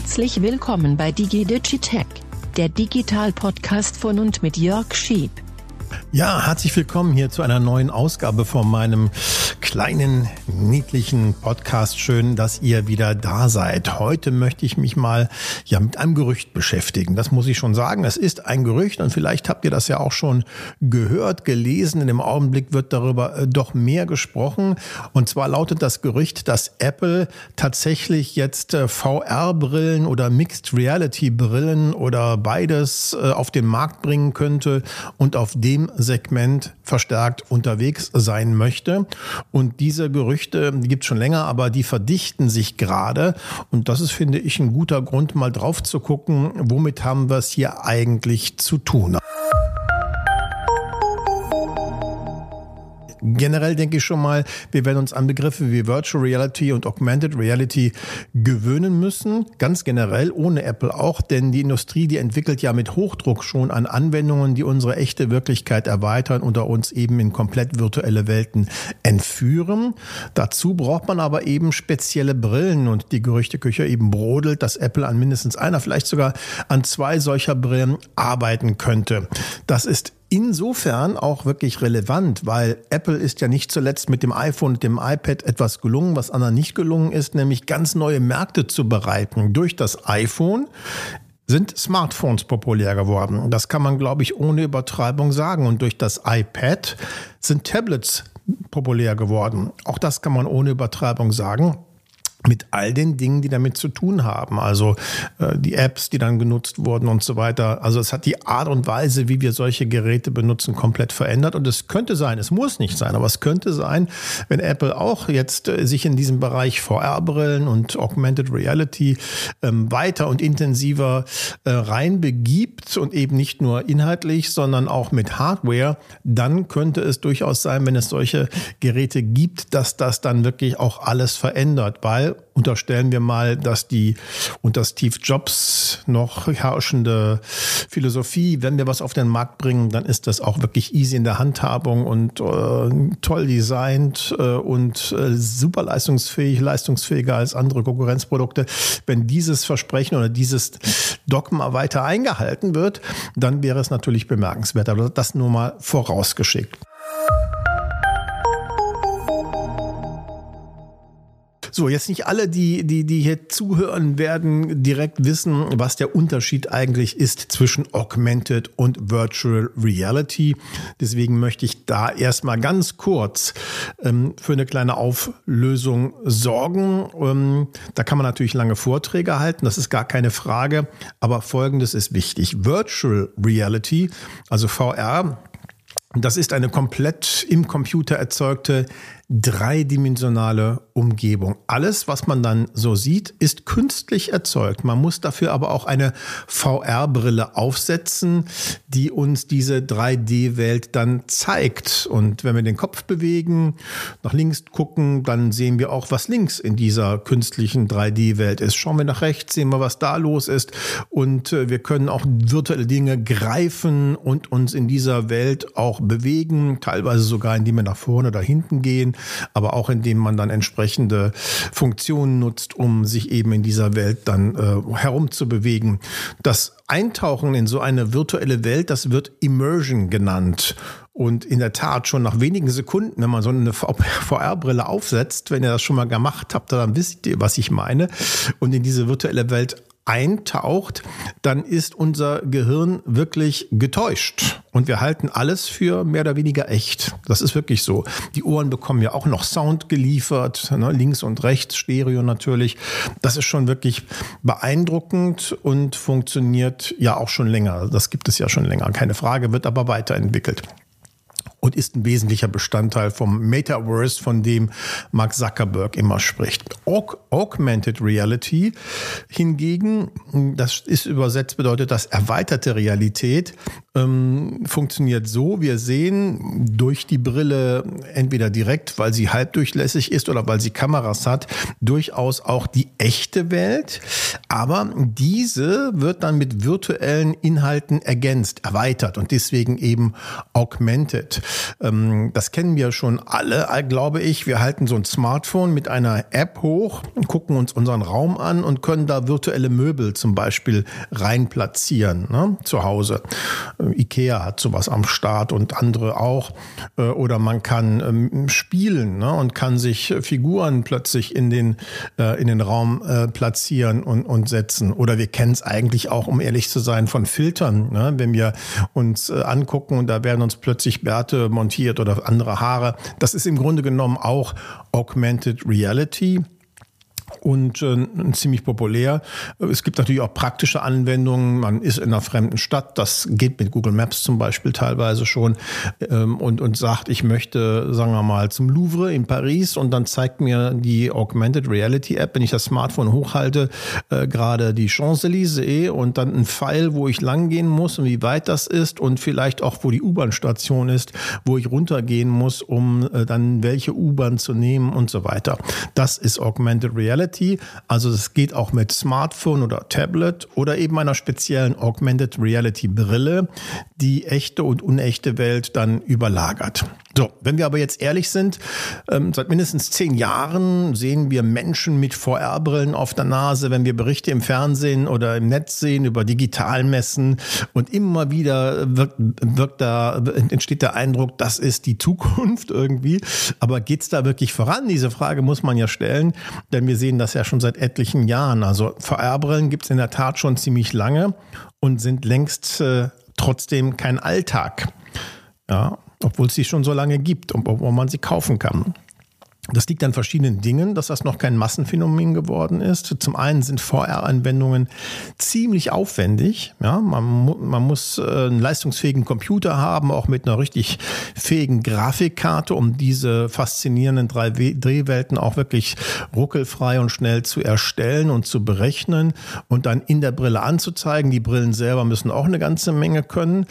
Herzlich willkommen bei DigiDigitech, der Digital-Podcast von und mit Jörg Schieb. Ja, herzlich willkommen hier zu einer neuen Ausgabe von meinem kleinen, niedlichen Podcast. Schön, dass ihr wieder da seid. Heute möchte ich mich mal ja mit einem Gerücht beschäftigen. Das muss ich schon sagen. Es ist ein Gerücht und vielleicht habt ihr das ja auch schon gehört, gelesen. In dem Augenblick wird darüber äh, doch mehr gesprochen. Und zwar lautet das Gerücht, dass Apple tatsächlich jetzt äh, VR-Brillen oder Mixed Reality-Brillen oder beides äh, auf den Markt bringen könnte und auf dem Segment verstärkt unterwegs sein möchte. Und diese Gerüchte die gibt es schon länger, aber die verdichten sich gerade. Und das ist, finde ich, ein guter Grund, mal drauf zu gucken, womit haben wir es hier eigentlich zu tun. Generell denke ich schon mal, wir werden uns an Begriffe wie Virtual Reality und Augmented Reality gewöhnen müssen. Ganz generell, ohne Apple auch, denn die Industrie, die entwickelt ja mit Hochdruck schon an Anwendungen, die unsere echte Wirklichkeit erweitern oder uns eben in komplett virtuelle Welten entführen. Dazu braucht man aber eben spezielle Brillen und die Gerüchteküche eben brodelt, dass Apple an mindestens einer, vielleicht sogar an zwei solcher Brillen arbeiten könnte. Das ist insofern auch wirklich relevant, weil Apple ist ja nicht zuletzt mit dem iPhone und dem iPad etwas gelungen, was anderen nicht gelungen ist, nämlich ganz neue Märkte zu bereiten. Durch das iPhone sind Smartphones populär geworden. Das kann man, glaube ich, ohne Übertreibung sagen. Und durch das iPad sind Tablets populär geworden. Auch das kann man ohne Übertreibung sagen mit all den Dingen, die damit zu tun haben. Also äh, die Apps, die dann genutzt wurden und so weiter. Also es hat die Art und Weise, wie wir solche Geräte benutzen, komplett verändert. Und es könnte sein, es muss nicht sein, aber es könnte sein, wenn Apple auch jetzt äh, sich in diesem Bereich VR-Brillen und Augmented Reality ähm, weiter und intensiver äh, reinbegibt und eben nicht nur inhaltlich, sondern auch mit Hardware, dann könnte es durchaus sein, wenn es solche Geräte gibt, dass das dann wirklich auch alles verändert, weil unterstellen wir mal, dass die unter Steve Jobs noch herrschende Philosophie, wenn wir was auf den Markt bringen, dann ist das auch wirklich easy in der Handhabung und äh, toll designt äh, und äh, super leistungsfähig, leistungsfähiger als andere Konkurrenzprodukte. Wenn dieses Versprechen oder dieses Dogma weiter eingehalten wird, dann wäre es natürlich bemerkenswert. Aber das nur mal vorausgeschickt. So, jetzt nicht alle, die, die, die hier zuhören, werden direkt wissen, was der Unterschied eigentlich ist zwischen Augmented und Virtual Reality. Deswegen möchte ich da erstmal ganz kurz ähm, für eine kleine Auflösung sorgen. Ähm, da kann man natürlich lange Vorträge halten, das ist gar keine Frage. Aber Folgendes ist wichtig. Virtual Reality, also VR, das ist eine komplett im Computer erzeugte dreidimensionale Umgebung. Alles, was man dann so sieht, ist künstlich erzeugt. Man muss dafür aber auch eine VR-Brille aufsetzen, die uns diese 3D-Welt dann zeigt. Und wenn wir den Kopf bewegen, nach links gucken, dann sehen wir auch, was links in dieser künstlichen 3D-Welt ist. Schauen wir nach rechts, sehen wir, was da los ist. Und äh, wir können auch virtuelle Dinge greifen und uns in dieser Welt auch bewegen, teilweise sogar, indem wir nach vorne oder hinten gehen aber auch indem man dann entsprechende Funktionen nutzt, um sich eben in dieser Welt dann äh, herumzubewegen. Das Eintauchen in so eine virtuelle Welt, das wird Immersion genannt. Und in der Tat, schon nach wenigen Sekunden, wenn man so eine VR-Brille aufsetzt, wenn ihr das schon mal gemacht habt, dann wisst ihr, was ich meine, und in diese virtuelle Welt eintaucht, dann ist unser Gehirn wirklich getäuscht. Und wir halten alles für mehr oder weniger echt. Das ist wirklich so. Die Ohren bekommen ja auch noch Sound geliefert, ne, links und rechts, Stereo natürlich. Das ist schon wirklich beeindruckend und funktioniert ja auch schon länger. Das gibt es ja schon länger, keine Frage, wird aber weiterentwickelt und ist ein wesentlicher Bestandteil vom Metaverse, von dem Mark Zuckerberg immer spricht. Aug Augmented Reality hingegen, das ist übersetzt bedeutet das erweiterte Realität, ähm, funktioniert so, wir sehen durch die Brille entweder direkt, weil sie halbdurchlässig ist oder weil sie Kameras hat, durchaus auch die echte Welt, aber diese wird dann mit virtuellen Inhalten ergänzt, erweitert und deswegen eben augmented. Ähm, das kennen wir schon alle, äh, glaube ich. Wir halten so ein Smartphone mit einer App hoch, gucken uns unseren Raum an und können da virtuelle Möbel zum Beispiel rein platzieren ne, zu Hause. Äh, Ikea hat sowas am Start und andere auch. Äh, oder man kann ähm, spielen ne, und kann sich Figuren plötzlich in den, in den Raum platzieren und, und setzen. Oder wir kennen es eigentlich auch, um ehrlich zu sein, von Filtern. Ne? Wenn wir uns angucken und da werden uns plötzlich Bärte montiert oder andere Haare. Das ist im Grunde genommen auch Augmented Reality und äh, ziemlich populär. Es gibt natürlich auch praktische Anwendungen. Man ist in einer fremden Stadt, das geht mit Google Maps zum Beispiel teilweise schon ähm, und, und sagt, ich möchte, sagen wir mal, zum Louvre in Paris und dann zeigt mir die Augmented Reality App, wenn ich das Smartphone hochhalte, äh, gerade die Champs-Élysées und dann ein Pfeil, wo ich langgehen muss und wie weit das ist und vielleicht auch, wo die U-Bahn-Station ist, wo ich runtergehen muss, um äh, dann welche U-Bahn zu nehmen und so weiter. Das ist Augmented Reality. Reality. Also es geht auch mit Smartphone oder Tablet oder eben einer speziellen Augmented Reality Brille, die echte und unechte Welt dann überlagert. So, wenn wir aber jetzt ehrlich sind, ähm, seit mindestens zehn Jahren sehen wir Menschen mit VR-Brillen auf der Nase, wenn wir Berichte im Fernsehen oder im Netz sehen über Digitalmessen und immer wieder wirkt, wirkt da, entsteht der Eindruck, das ist die Zukunft irgendwie. Aber geht's da wirklich voran? Diese Frage muss man ja stellen, denn wir sehen das ja schon seit etlichen Jahren. Also VR-Brillen gibt's in der Tat schon ziemlich lange und sind längst äh, trotzdem kein Alltag. Ja, obwohl es sie schon so lange gibt und obwohl man sie kaufen kann. Das liegt an verschiedenen Dingen, dass das noch kein Massenphänomen geworden ist. Zum einen sind VR-Anwendungen ziemlich aufwendig. Ja, man, man muss äh, einen leistungsfähigen Computer haben, auch mit einer richtig fähigen Grafikkarte, um diese faszinierenden drei Drehwelten auch wirklich ruckelfrei und schnell zu erstellen und zu berechnen und dann in der Brille anzuzeigen. Die Brillen selber müssen auch eine ganze Menge können.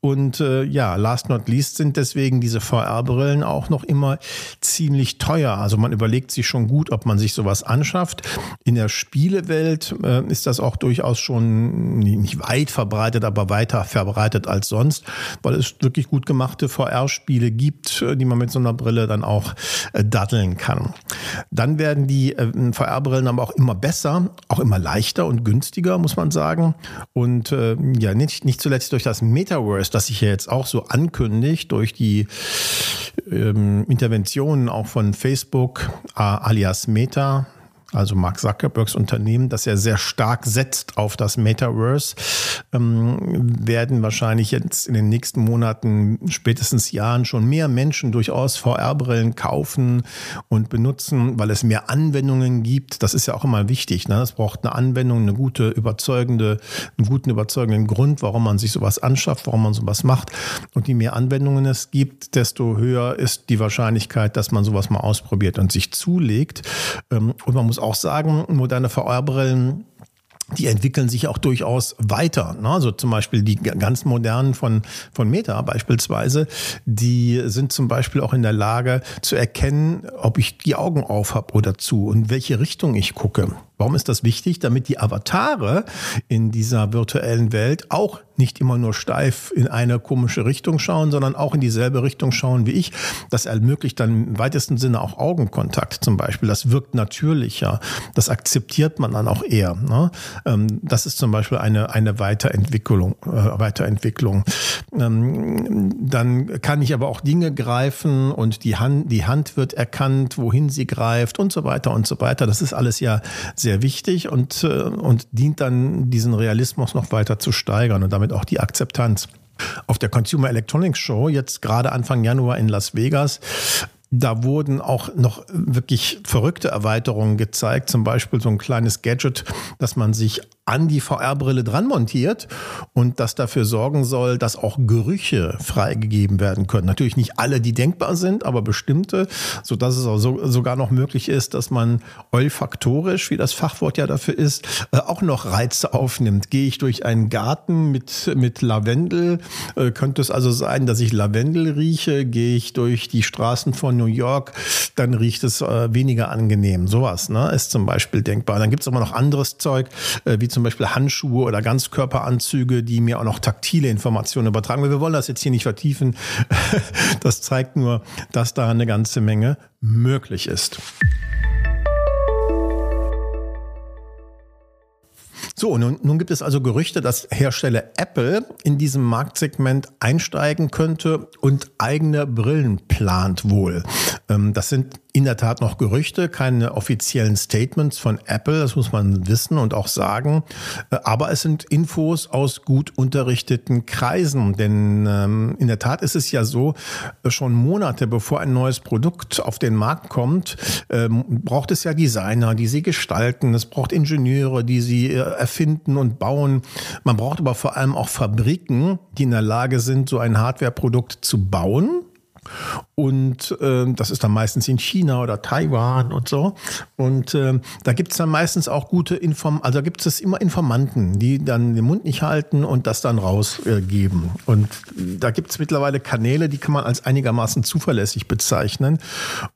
Und äh, ja, last not least sind deswegen diese VR-Brillen auch noch immer ziemlich teuer teuer. Also man überlegt sich schon gut, ob man sich sowas anschafft. In der Spielewelt äh, ist das auch durchaus schon nicht weit verbreitet, aber weiter verbreitet als sonst, weil es wirklich gut gemachte VR-Spiele gibt, äh, die man mit so einer Brille dann auch äh, datteln kann. Dann werden die äh, VR-Brillen aber auch immer besser, auch immer leichter und günstiger, muss man sagen. Und äh, ja, nicht, nicht zuletzt durch das Metaverse, das sich ja jetzt auch so ankündigt, durch die ähm, Interventionen auch von Facebook äh, alias Meta also Mark Zuckerbergs Unternehmen, das ja sehr stark setzt auf das Metaverse, ähm, werden wahrscheinlich jetzt in den nächsten Monaten, spätestens Jahren schon mehr Menschen durchaus VR-Brillen kaufen und benutzen, weil es mehr Anwendungen gibt. Das ist ja auch immer wichtig. Ne? Braucht eine Anwendung, eine gute, überzeugende, einen guten, überzeugenden Grund, warum man sich sowas anschafft, warum man sowas macht. Und je mehr Anwendungen es gibt, desto höher ist die Wahrscheinlichkeit, dass man sowas mal ausprobiert und sich zulegt. Ähm, und man muss auch sagen, moderne VR-Brillen die entwickeln sich auch durchaus weiter. Ne? Also zum Beispiel die ganz modernen von, von Meta beispielsweise, die sind zum Beispiel auch in der Lage zu erkennen, ob ich die Augen auf habe oder zu und welche Richtung ich gucke. Warum ist das wichtig? Damit die Avatare in dieser virtuellen Welt auch nicht immer nur steif in eine komische Richtung schauen, sondern auch in dieselbe Richtung schauen wie ich. Das ermöglicht dann im weitesten Sinne auch Augenkontakt zum Beispiel. Das wirkt natürlicher. Das akzeptiert man dann auch eher. Ne? Ähm, das ist zum Beispiel eine, eine Weiterentwicklung. Äh, Weiterentwicklung. Ähm, dann kann ich aber auch Dinge greifen und die Hand, die Hand wird erkannt, wohin sie greift und so weiter und so weiter. Das ist alles ja sehr wichtig und, äh, und dient dann, diesen Realismus noch weiter zu steigern und damit auch die Akzeptanz. Auf der Consumer Electronics Show, jetzt gerade Anfang Januar in Las Vegas, da wurden auch noch wirklich verrückte Erweiterungen gezeigt, zum Beispiel so ein kleines Gadget, dass man sich an die VR-Brille dran montiert und das dafür sorgen soll, dass auch Gerüche freigegeben werden können. Natürlich nicht alle, die denkbar sind, aber bestimmte, so dass es auch so, sogar noch möglich ist, dass man olfaktorisch, wie das Fachwort ja dafür ist, äh, auch noch Reize aufnimmt. Gehe ich durch einen Garten mit, mit Lavendel, äh, könnte es also sein, dass ich Lavendel rieche. Gehe ich durch die Straßen von New York, dann riecht es äh, weniger angenehm. Sowas ne, ist zum Beispiel denkbar. Dann gibt es aber noch anderes Zeug, wie zum Beispiel Handschuhe oder Ganzkörperanzüge, die mir auch noch taktile Informationen übertragen. Wir wollen das jetzt hier nicht vertiefen. Das zeigt nur, dass da eine ganze Menge möglich ist. So, nun, nun gibt es also Gerüchte, dass Hersteller Apple in diesem Marktsegment einsteigen könnte und eigene Brillen plant wohl. Ähm, das sind in der Tat noch Gerüchte, keine offiziellen Statements von Apple, das muss man wissen und auch sagen. Äh, aber es sind Infos aus gut unterrichteten Kreisen, denn ähm, in der Tat ist es ja so, äh, schon Monate bevor ein neues Produkt auf den Markt kommt, ähm, braucht es ja Designer, die sie gestalten, es braucht Ingenieure, die sie äh, erfinden und bauen. Man braucht aber vor allem auch Fabriken, die in der Lage sind, so ein Hardwareprodukt zu bauen und äh, das ist dann meistens in China oder Taiwan und so. Und äh, da gibt es dann meistens auch gute Inform, also gibt es immer Informanten, die dann den Mund nicht halten und das dann rausgeben. Äh, und da gibt es mittlerweile Kanäle, die kann man als einigermaßen zuverlässig bezeichnen.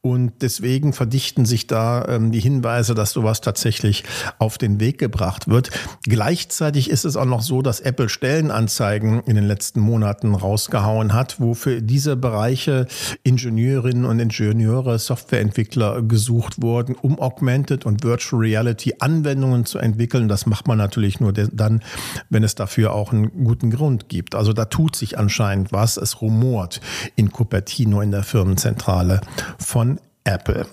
Und deswegen verdichten sich da ähm, die Hinweise, dass sowas tatsächlich auf den Weg gebracht wird. Gleichzeitig ist es auch noch so, dass Apple Stellenanzeigen in den letzten Monaten rausgehauen hat, wo für diese Bereiche Ingenieurinnen und Ingenieure, Softwareentwickler gesucht wurden, um Augmented und Virtual Reality Anwendungen zu entwickeln. Das macht man natürlich nur dann, wenn es dafür auch einen guten Grund gibt. Also da tut sich anscheinend was. Es rumort in Cupertino in der Firmenzentrale von Apple.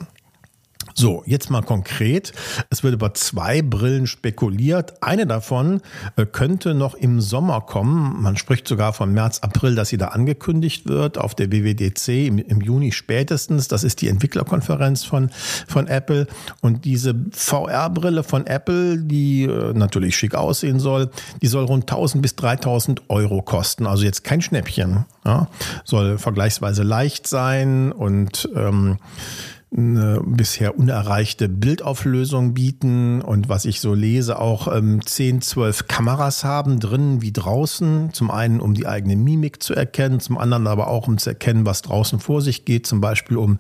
So, jetzt mal konkret. Es wird über zwei Brillen spekuliert. Eine davon äh, könnte noch im Sommer kommen. Man spricht sogar von März, April, dass sie da angekündigt wird auf der WWDC im, im Juni spätestens. Das ist die Entwicklerkonferenz von, von Apple. Und diese VR-Brille von Apple, die äh, natürlich schick aussehen soll, die soll rund 1000 bis 3000 Euro kosten. Also jetzt kein Schnäppchen. Ja? Soll vergleichsweise leicht sein und ähm, eine bisher unerreichte Bildauflösung bieten und was ich so lese, auch ähm, 10, 12 Kameras haben, drinnen wie draußen. Zum einen, um die eigene Mimik zu erkennen, zum anderen aber auch, um zu erkennen, was draußen vor sich geht, zum Beispiel um,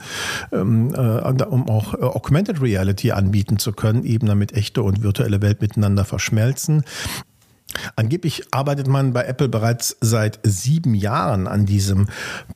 ähm, äh, um auch äh, Augmented Reality anbieten zu können, eben damit echte und virtuelle Welt miteinander verschmelzen. Angeblich arbeitet man bei Apple bereits seit sieben Jahren an diesem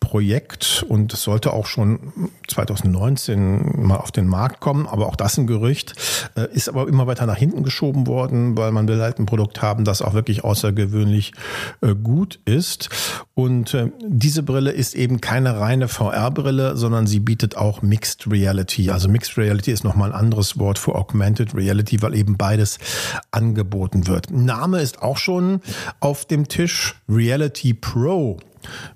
Projekt und es sollte auch schon 2019 mal auf den Markt kommen, aber auch das ein Gerücht, äh, ist aber immer weiter nach hinten geschoben worden, weil man will halt ein Produkt haben, das auch wirklich außergewöhnlich äh, gut ist. Und äh, diese Brille ist eben keine reine VR-Brille, sondern sie bietet auch Mixed Reality. Also Mixed Reality ist nochmal ein anderes Wort für Augmented Reality, weil eben beides angeboten wird. Name ist auch schon auf dem Tisch Reality Pro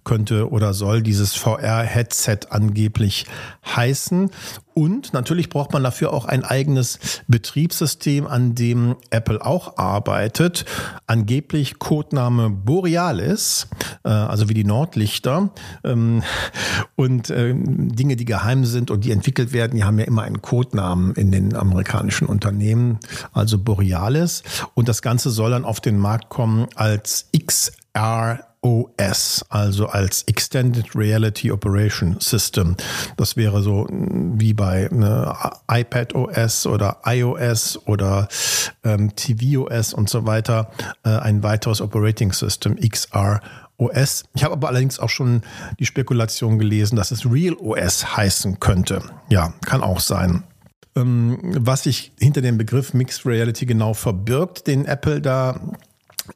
könnte oder soll dieses VR-Headset angeblich heißen. Und natürlich braucht man dafür auch ein eigenes Betriebssystem, an dem Apple auch arbeitet. Angeblich Codename Borealis, äh, also wie die Nordlichter. Ähm, und äh, Dinge, die geheim sind und die entwickelt werden, die haben ja immer einen Codenamen in den amerikanischen Unternehmen, also Borealis. Und das Ganze soll dann auf den Markt kommen als XR OS, also als Extended Reality Operation System. Das wäre so mm, wie bei ne, iPad OS oder iOS oder ähm, tvOS und so weiter äh, ein weiteres Operating System, XR OS. Ich habe aber allerdings auch schon die Spekulation gelesen, dass es Real OS heißen könnte. Ja, kann auch sein ähm, was sich hinter dem Begriff Mixed Reality genau verbirgt, den Apple da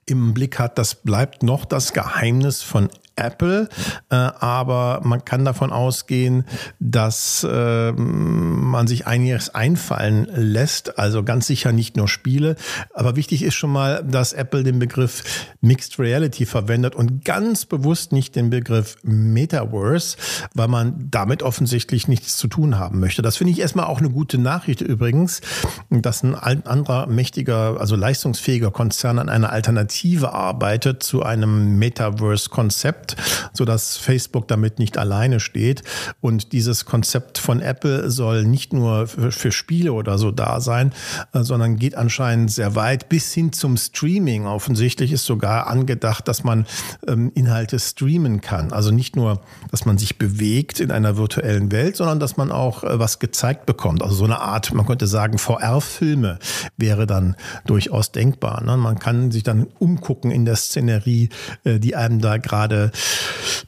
im Blick hat, das bleibt noch das Geheimnis von Apple, äh, aber man kann davon ausgehen, dass äh, man sich einiges einfallen lässt, also ganz sicher nicht nur Spiele, aber wichtig ist schon mal, dass Apple den Begriff Mixed Reality verwendet und ganz bewusst nicht den Begriff Metaverse, weil man damit offensichtlich nichts zu tun haben möchte. Das finde ich erstmal auch eine gute Nachricht übrigens, dass ein anderer mächtiger, also leistungsfähiger Konzern an einer Alternative arbeitet zu einem Metaverse-Konzept Konzept, sodass Facebook damit nicht alleine steht. Und dieses Konzept von Apple soll nicht nur für, für Spiele oder so da sein, äh, sondern geht anscheinend sehr weit bis hin zum Streaming. Offensichtlich ist sogar angedacht, dass man ähm, Inhalte streamen kann. Also nicht nur, dass man sich bewegt in einer virtuellen Welt, sondern dass man auch äh, was gezeigt bekommt. Also so eine Art, man könnte sagen, VR-Filme wäre dann durchaus denkbar. Ne? Man kann sich dann umgucken in der Szenerie, äh, die einem da gerade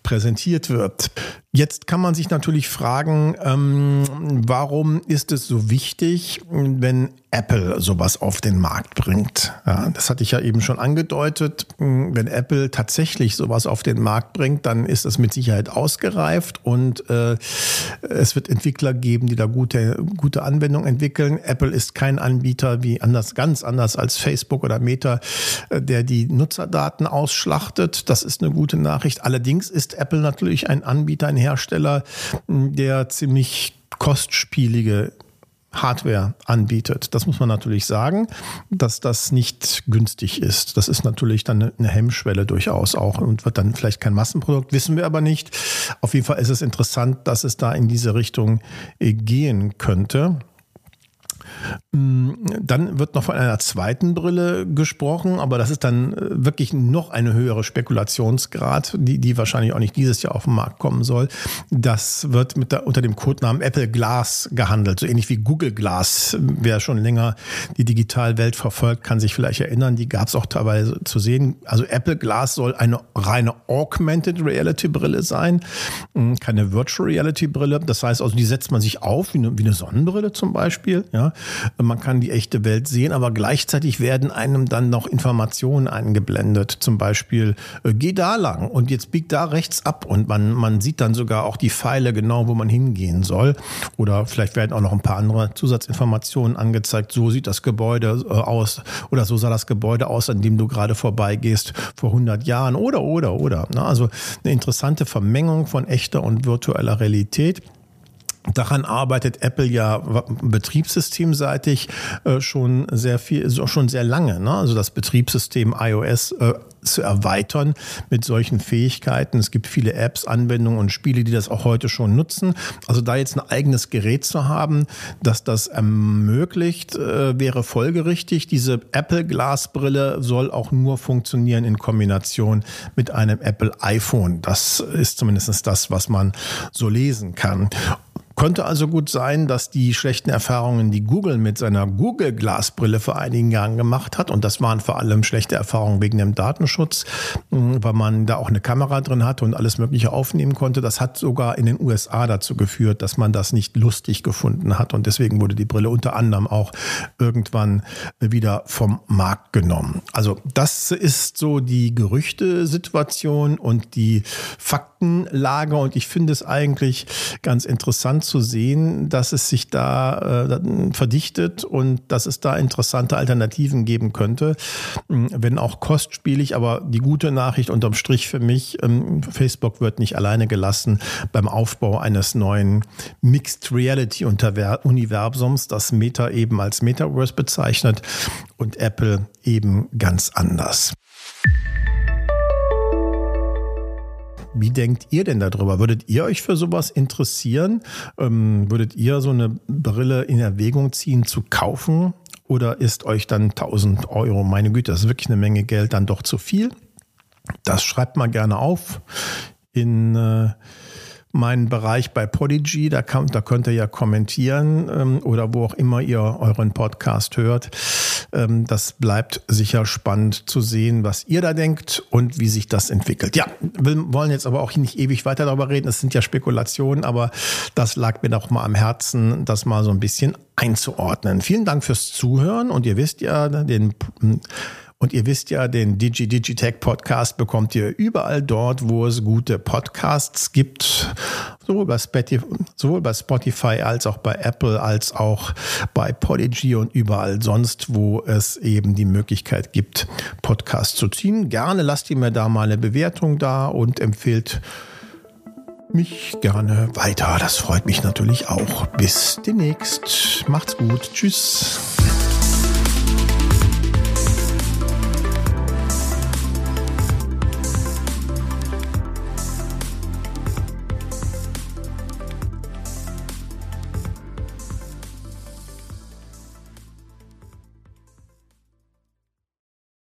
präsentiert wird. Jetzt kann man sich natürlich fragen, ähm, warum ist es so wichtig, wenn Apple sowas auf den Markt bringt? Ja, das hatte ich ja eben schon angedeutet. Wenn Apple tatsächlich sowas auf den Markt bringt, dann ist es mit Sicherheit ausgereift und äh, es wird Entwickler geben, die da gute, gute Anwendungen entwickeln. Apple ist kein Anbieter wie anders, ganz anders als Facebook oder Meta, äh, der die Nutzerdaten ausschlachtet. Das ist eine gute Nachricht. Allerdings ist Apple natürlich ein Anbieter, ein Hersteller, der ziemlich kostspielige Hardware anbietet. Das muss man natürlich sagen, dass das nicht günstig ist. Das ist natürlich dann eine Hemmschwelle durchaus auch und wird dann vielleicht kein Massenprodukt, wissen wir aber nicht. Auf jeden Fall ist es interessant, dass es da in diese Richtung gehen könnte. Mm, dann wird noch von einer zweiten Brille gesprochen, aber das ist dann äh, wirklich noch eine höhere Spekulationsgrad, die, die wahrscheinlich auch nicht dieses Jahr auf den Markt kommen soll. Das wird mit der, unter dem Codenamen Apple Glass gehandelt, so ähnlich wie Google Glass. Wer schon länger die Digitalwelt verfolgt, kann sich vielleicht erinnern, die gab es auch teilweise zu sehen. Also Apple Glass soll eine reine Augmented Reality Brille sein, mm, keine Virtual Reality Brille. Das heißt also, die setzt man sich auf, wie eine, wie eine Sonnenbrille zum Beispiel, ja man kann die echte Welt sehen, aber gleichzeitig werden einem dann noch Informationen eingeblendet. Zum Beispiel, äh, geh da lang und jetzt biegt da rechts ab und man, man sieht dann sogar auch die Pfeile genau, wo man hingehen soll. Oder vielleicht werden auch noch ein paar andere Zusatzinformationen angezeigt. So sieht das Gebäude äh, aus oder so sah das Gebäude aus, an dem du gerade vorbeigehst vor 100 Jahren oder, oder, oder. Also eine interessante Vermengung von echter und virtueller Realität. Daran arbeitet Apple ja betriebssystemseitig äh, schon sehr viel, schon sehr lange. Ne? Also das Betriebssystem iOS äh, zu erweitern mit solchen Fähigkeiten. Es gibt viele Apps, Anwendungen und Spiele, die das auch heute schon nutzen. Also da jetzt ein eigenes Gerät zu haben, das das ermöglicht, äh, wäre folgerichtig. Diese Apple Glasbrille soll auch nur funktionieren in Kombination mit einem Apple iPhone. Das ist zumindest das, was man so lesen kann. Könnte also gut sein, dass die schlechten Erfahrungen, die Google mit seiner Google Glasbrille vor einigen Jahren gemacht hat, und das waren vor allem schlechte Erfahrungen wegen dem Datenschutz, hm, weil man da auch eine Kamera drin hatte und alles Mögliche aufnehmen konnte, das hat sogar in den USA dazu geführt, dass man das nicht lustig gefunden hat. Und deswegen wurde die Brille unter anderem auch irgendwann wieder vom Markt genommen. Also das ist so die Gerüchtesituation und die Faktenlage. Und ich finde es eigentlich ganz interessant zu sehen, dass es sich da äh, verdichtet und dass es da interessante Alternativen geben könnte, hm, wenn auch kostspielig. Aber die gute Nachricht unterm Strich für mich, ähm, Facebook wird nicht alleine gelassen beim Aufbau eines neuen Mixed Reality Universums, das Meta eben als Metaverse bezeichnet und Apple eben ganz anders. Wie denkt ihr denn darüber? Würdet ihr euch für sowas interessieren? Ähm, würdet ihr so eine Brille in Erwägung ziehen zu kaufen? Oder ist euch dann 1000 Euro, meine Güte, das ist wirklich eine Menge Geld, dann doch zu viel? Das schreibt mal gerne auf in äh, meinen Bereich bei Podigy. Da, kann, da könnt ihr ja kommentieren ähm, oder wo auch immer ihr euren Podcast hört. Ähm, das bleibt sicher spannend zu sehen, was ihr da denkt und wie sich das entwickelt. Ja, wir wollen jetzt aber auch nicht ewig weiter darüber reden. Es sind ja Spekulationen, aber das lag mir doch mal am Herzen, das mal so ein bisschen einzuordnen. Vielen Dank fürs Zuhören und ihr wisst ja, den und ihr wisst ja, den Digi Digitech Podcast bekommt ihr überall dort, wo es gute Podcasts gibt. Sowohl bei, Spotify, sowohl bei Spotify als auch bei Apple als auch bei Podigy und überall sonst, wo es eben die Möglichkeit gibt, Podcasts zu ziehen. Gerne lasst ihr mir da mal eine Bewertung da und empfehlt mich gerne weiter. Das freut mich natürlich auch. Bis demnächst. Macht's gut. Tschüss.